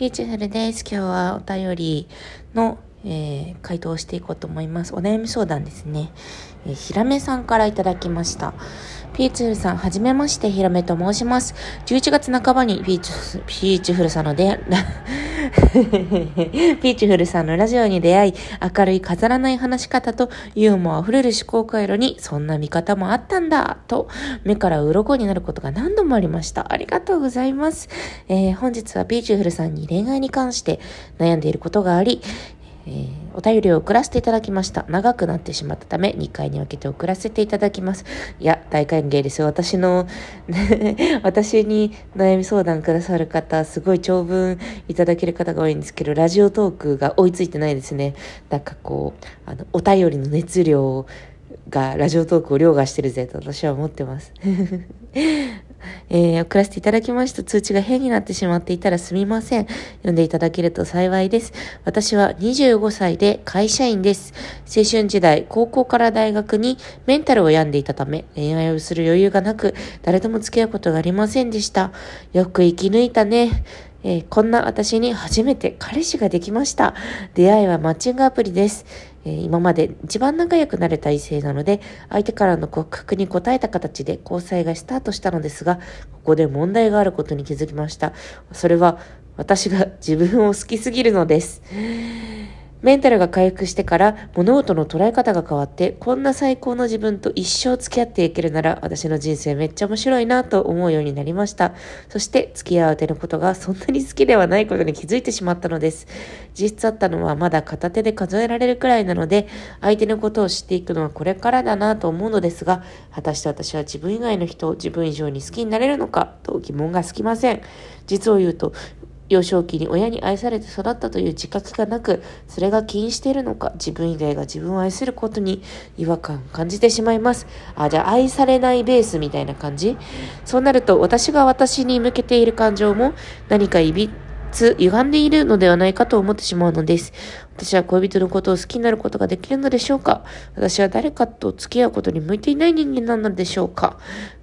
ピーチフルです。今日はお便りの、えー、回答をしていこうと思います。お悩み相談ですね。えー、ひらめさんからいただきました。ピーチフルさん、はじめまして、ひらめと申します。11月半ばにピーチ、ピーチフルさんので、ピーチフルさんのラジオに出会い、明るい飾らない話し方とユーモア溢れる思考回路に、そんな見方もあったんだ、と、目から鱗になることが何度もありました。ありがとうございます。えー、本日はピーチフルさんに恋愛に関して悩んでいることがあり、えー、お便りを送らせていただきました。長くなってしまったため、2回に分けて送らせていただきます。いや、大歓迎ですよ。私の 私に悩み相談くださる方、すごい長文いただける方が多いんですけど、ラジオトークが追いついてないですね。なんかこう、あの、お便りの熱量がラジオトークを凌駕してるぜと私は思ってます。えー、送らせていただきました通知が変になってしまっていたらすみません。読んでいただけると幸いです。私は25歳で会社員です。青春時代、高校から大学にメンタルを病んでいたため、恋愛をする余裕がなく、誰とも付き合うことがありませんでした。よく生き抜いたね。えー、こんな私に初めて彼氏ができました。出会いはマッチングアプリです。えー、今まで一番仲良くなれた異性なので、相手からの告白に応えた形で交際がスタートしたのですが、ここで問題があることに気づきました。それは、私が自分を好きすぎるのです。メンタルが回復してから物事の捉え方が変わって、こんな最高の自分と一生付き合っていけるなら、私の人生めっちゃ面白いなと思うようになりました。そして付き合う手のことがそんなに好きではないことに気づいてしまったのです。実質あったのはまだ片手で数えられるくらいなので、相手のことを知っていくのはこれからだなと思うのですが、果たして私は自分以外の人を自分以上に好きになれるのかと疑問がつきません。実を言うと、幼少期に親に愛されて育ったという自覚がなく、それが起因しているのか、自分以外が自分を愛することに違和感を感じてしまいます。あ、じゃあ愛されないベースみたいな感じ？そうなると、私が私に向けている感情も何かいびつ、歪んでいるのではないかと思ってしまうのです。私は恋人のことを好きになることができるのでしょうか？私は誰かと付き合うことに向いていない人間なのでしょうか？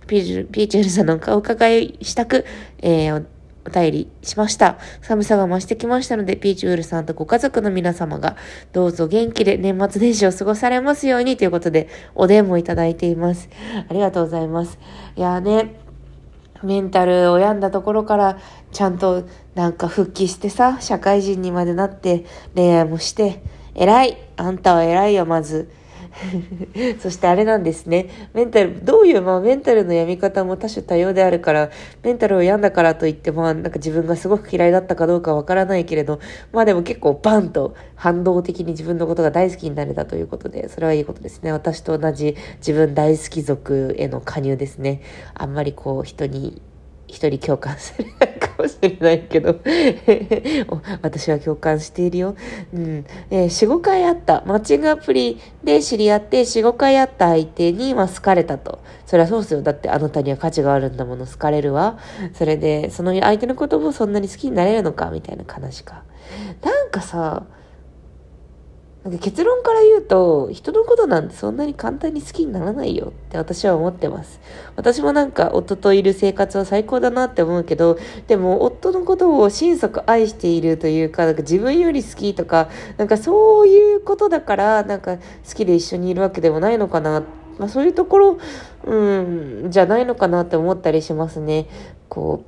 ピーチェルさんのお伺いしたく、えーお便りしました。寒さが増してきましたので、ピーチウールさんとご家族の皆様が、どうぞ元気で年末年始を過ごされますようにということで、お電もいただいています。ありがとうございます。いやね、メンタルを病んだところから、ちゃんとなんか復帰してさ、社会人にまでなって、恋愛もして、偉いあんたは偉いよ、まず。そしてあれなんですね。メンタル、どういう、まあメンタルの病み方も多種多様であるから、メンタルを病んだからといって、まあなんか自分がすごく嫌いだったかどうかわからないけれど、まあでも結構バンと反動的に自分のことが大好きになれたということで、それはいいことですね。私と同じ自分大好き族への加入ですね。あんまりこう人に一人共感されないかもしれないけど 私は共感しているよ。うん。えー、4、5回会った。マッチングアプリで知り合って、4、5回会った相手に、まあ、好かれたと。そりゃそうっすよ。だってあなたには価値があるんだもの、好かれるわ。それで、その相手のこともそんなに好きになれるのか？みたいな話か。なんかさ、なんか結論から言うと、人のことなんてそんなに簡単に好きにならないよって私は思ってます。私もなんか夫といる生活は最高だなって思うけど、でも夫のことを心底愛しているというか、なんか自分より好きとか、なんかそういうことだから、なんか好きで一緒にいるわけでもないのかな。まあそういうところ、うん、じゃないのかなって思ったりしますね。こ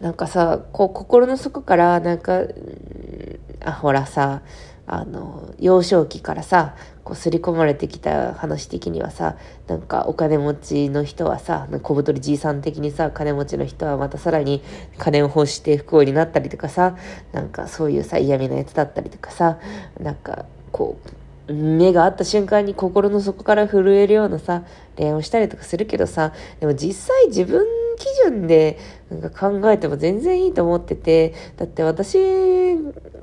う、なんかさ、こう心の底からなんか、あ、ほらさ、あの、幼少期からさ、こう、刷り込まれてきた話的にはさ、なんかお金持ちの人はさ、小太りじいさん的にさ、金持ちの人はまたさらに金を欲して不幸になったりとかさ、なんかそういうさ、嫌味なやつだったりとかさ、なんか、こう、目が合った瞬間に心の底から震えるようなさ、恋愛をしたりとかするけどさ、でも実際自分基準でなんか考えても全然いいと思ってて、だって私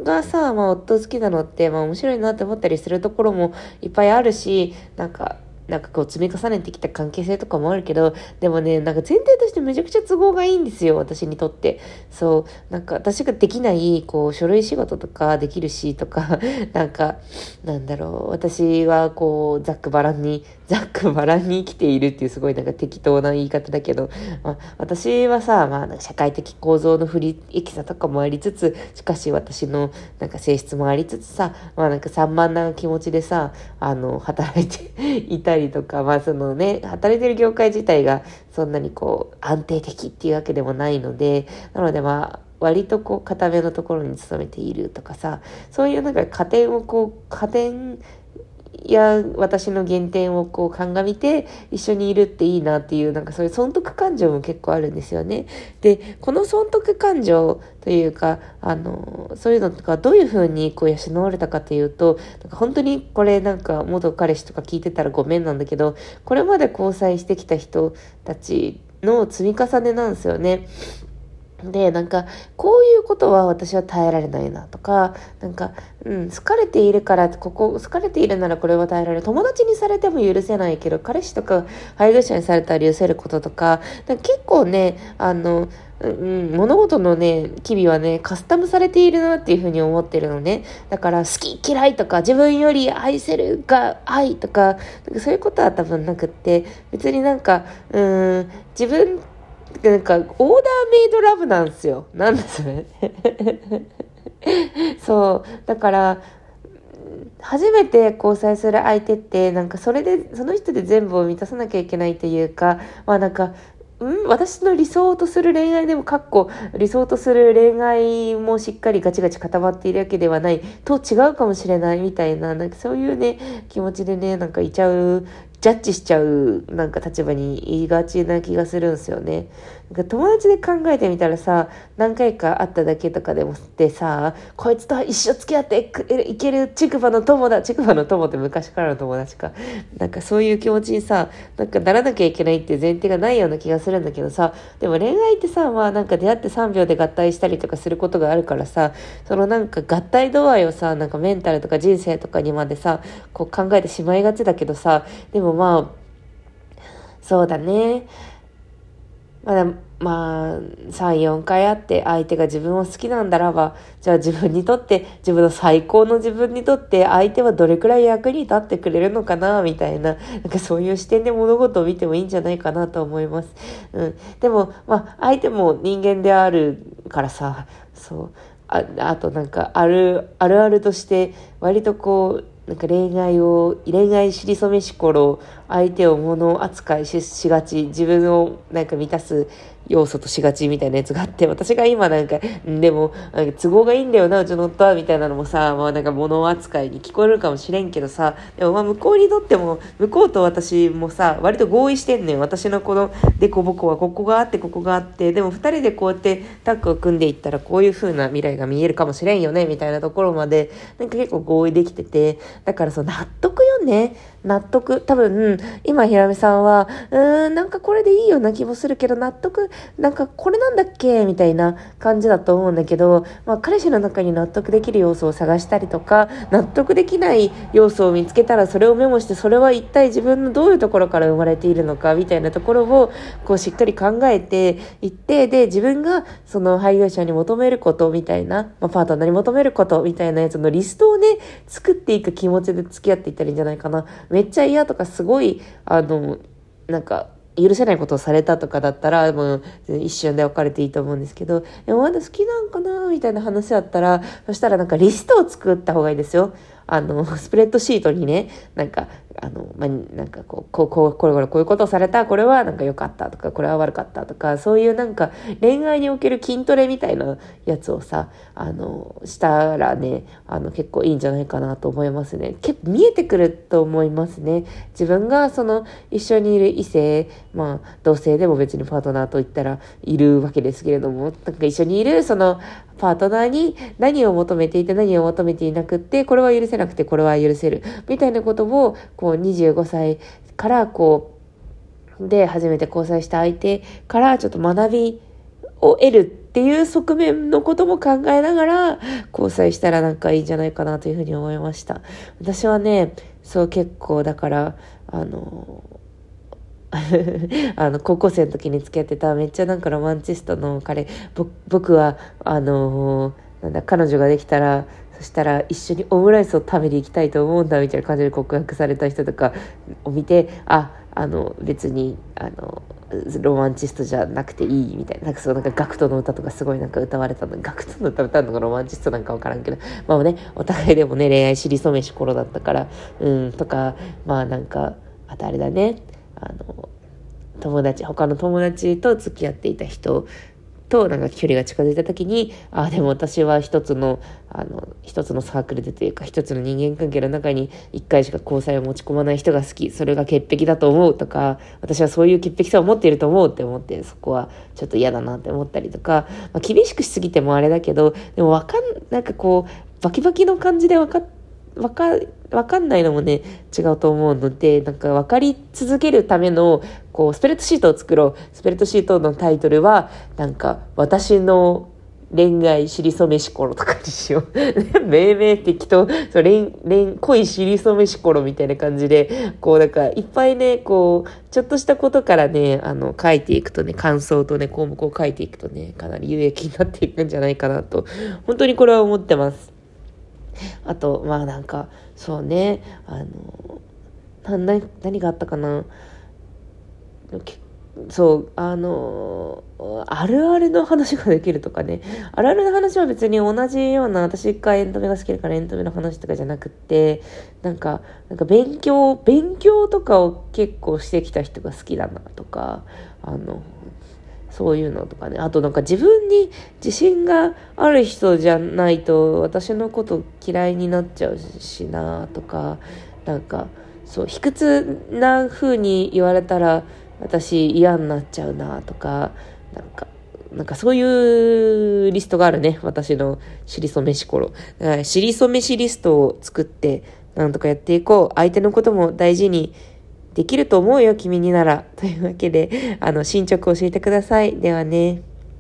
がさ、まあ夫好きなのって、まあ面白いなって思ったりするところもいっぱいあるし、なんか、なんかこう積み重ねてきた関係性とかもあるけど、でもね、なんか前提としてめちゃくちゃ都合がいいんですよ、私にとって。そう、なんか私ができない、こう、書類仕事とかできるしとか、なんか、なんだろう、私はこう、ざっくばらんに、ざっくばらんに生きているっていうすごいなんか適当な言い方だけど、まあ、私はさ、まあ、社会的構造の不利益さとかもありつつ、しかし私のなんか性質もありつつさ、まあなんか散漫な気持ちでさ、あの、働いていたいりとか、まあそのね、働いてる業界自体がそんなにこう安定的っていうわけでもないので、なのでまあ、割とこう固めのところに勤めているとかさ、そういうなんか加点をこう、加点や私の原点をこう鑑みて一緒にいるっていいなっていうなんかそういう損得感情も結構あるんですよね。で、この損得感情というか、あの、そういうのとかどういうふうにこう養われたかというと、なんか本当にこれなんか元彼氏とか聞いてたらごめんなんだけど、これまで交際してきた人たちの積み重ねなんですよね。で、なんか、こういうことは私は耐えられないなとか、なんか、うん、好かれているから、ここ、好かれているならこれは耐えられる。友達にされても許せないけど、彼氏とか配偶者にされたら許せることとか、か結構ね、あの、うん、物事のね、機微はね、カスタムされているなっていうふうに思ってるのね。だから、好き嫌いとか、自分より愛せるが愛とか、かそういうことは多分なくって、別になんか、うん、自分なんか、オーダーメイドラブなんですよ。なんでそれ そう。だから、初めて交際する相手って、なんかそれで、その人で全部を満たさなきゃいけないというか、まあなんか、ん？私の理想とする恋愛でも、かっこ、理想とする恋愛もしっかりガチガチ固まっているわけではない、と違うかもしれないみたいな、なんかそういうね、気持ちでね、なんかいちゃうジャッジしちゃうなんか立場に言いがちな気がするんですよね。なんか友達で考えてみたらさ、何回か会っただけとかでもってさ、こいつと一生付き合っていけるちくばの友だ、ちくばの友って昔からの友達か。なんかそういう気持ちにさ、なんかならなきゃいけないっていう前提がないような気がするんだけどさ、でも恋愛ってさ、まあなんか出会って3秒で合体したりとかすることがあるからさ、そのなんか合体度合いをさ、なんかメンタルとか人生とかにまでさ、こう考えてしまいがちだけどさ、でもまあ、そうだね。まだ、まあ、3、4回会って相手が自分を好きなんだらば、じゃあ自分にとって、自分の最高の自分にとって相手はどれくらい役に立ってくれるのかな、みたいな、なんかそういう視点で物事を見てもいいんじゃないかなと思います。うん。でも、まあ、相手も人間であるからさ、そう。ああとなんかある、あるあるとして、割とこう、なんか恋愛を、恋愛しりそめし頃、相手を物扱いしがち、自分をなんか満たす要素としがちみたいなやつがあって、私が今なんか、でも、都合がいいんだよな、うちの夫は、みたいなのもさ、まあなんか物扱いに聞こえるかもしれんけどさ、でもまあ向こうにとっても、向こうと私もさ、割と合意してんねん。私のこのデコボコはここがあって、ここがあって、でも二人でこうやってタッグを組んでいったら、こういう風な未来が見えるかもしれんよね、みたいなところまで、なんか結構合意できてて、だからそう、納得よね。納得。多分、今、ひらめさんは、うーん、なんかこれでいいような気もするけど、納得、なんかこれなんだっけみたいな感じだと思うんだけど、まあ、彼氏の中に納得できる要素を探したりとか、納得できない要素を見つけたら、それをメモして、それは一体自分のどういうところから生まれているのか、みたいなところを、こう、しっかり考えていって、で、自分が、その配偶者に求めることみたいな、まあ、パートナーに求めることみたいなやつのリストをね、作っていく気持ちで付き合っていったらいいんじゃないかな。めっちゃ嫌とかすごい、あの、なんか、許せないことをされたとかだったら、もう一瞬で別れていいと思うんですけど、でもまだ好きなんかなみたいな話だったら、そしたらなんかリストを作った方がいいですよ。あの、スプレッドシートにね、なんか、あの、まあ、なんかこう、こう、こう、これこれこういうことをされた、これはなんか良かったとか、これは悪かったとか、そういうなんか恋愛における筋トレみたいなやつをさ、あの、したらね、あの、結構いいんじゃないかなと思いますね。結構見えてくると思いますね。自分がその一緒にいる異性、まあ、同性でも別にパートナーと言ったらいるわけですけれども、なんか一緒にいるそのパートナーに何を求めていて何を求めていなくって、これは許せなくてこれは許せる。みたいなことを、こう25歳からこう、で初めて交際した相手からちょっと学びを得るっていう側面のことも考えながら交際したらなんかいいんじゃないかなというふうに思いました。私はね、そう結構だから、あの、あの、高校生の時に付き合ってためっちゃなんかロマンチストの彼、僕は、あの、なんだ、彼女ができたら、そしたら一緒にオムライスを食べに行きたいと思うんだみたいな感じで告白された人とかを見て、あ、あの、別に、あの、ロマンチストじゃなくていいみたいな、なんかそうなんかガクトの歌とかすごいなんか歌われたの、ガクトの歌歌うのがロマンチストなんかわからんけど、まあね、お互いでもね、恋愛知りそめし頃だったから、うん、とか、まあなんか、またあれだね、あの、友達、他の友達と付き合っていた人となんか距離が近づいた時に、ああ、でも私は一つの、あの、一つのサークルでというか、一つの人間関係の中に一回しか交際を持ち込まない人が好き、それが潔癖だと思うとか、私はそういう潔癖さを持っていると思うって思って、そこはちょっと嫌だなって思ったりとか、まあ、厳しくしすぎてもあれだけど、でもわかん、なんかこう、バキバキの感じで分か、わか、わかんないのもね、違うと思うので、なんか分かり続けるための、こう、スプレッドシートを作ろう。スプレッドシートのタイトルは、なんか、私の恋愛しりそめしころとかにしよう。命名適当、そう、恋、恋、恋しりそめしころみたいな感じで、こう、なんか、いっぱいね、こう、ちょっとしたことからね、あの、書いていくとね、感想とね、項目を書いていくとね、かなり有益になっていくんじゃないかなと、本当にこれは思ってます。あと、まあなんか、そうね、あの、何があったかな。そう、あの、あるあるの話ができるとかね。あるあるの話は別に同じような、私がエンタメが好きだからエンタメの話とかじゃなくって、なんか、なんか勉強、勉強とかを結構してきた人が好きだなとか、あの、そういうのとかね。あとなんか自分に自信がある人じゃないと私のこと嫌いになっちゃうしなとか、なんかそう、卑屈な風に言われたら私嫌になっちゃうなとか、なんか、なんかそういうリストがあるね。私のしりそめしころ。だからしりそめしリストを作って、なんとかやっていこう。相手のことも大事にできると思うよ、君になら。というわけで、あの、進捗教えてください。ではね。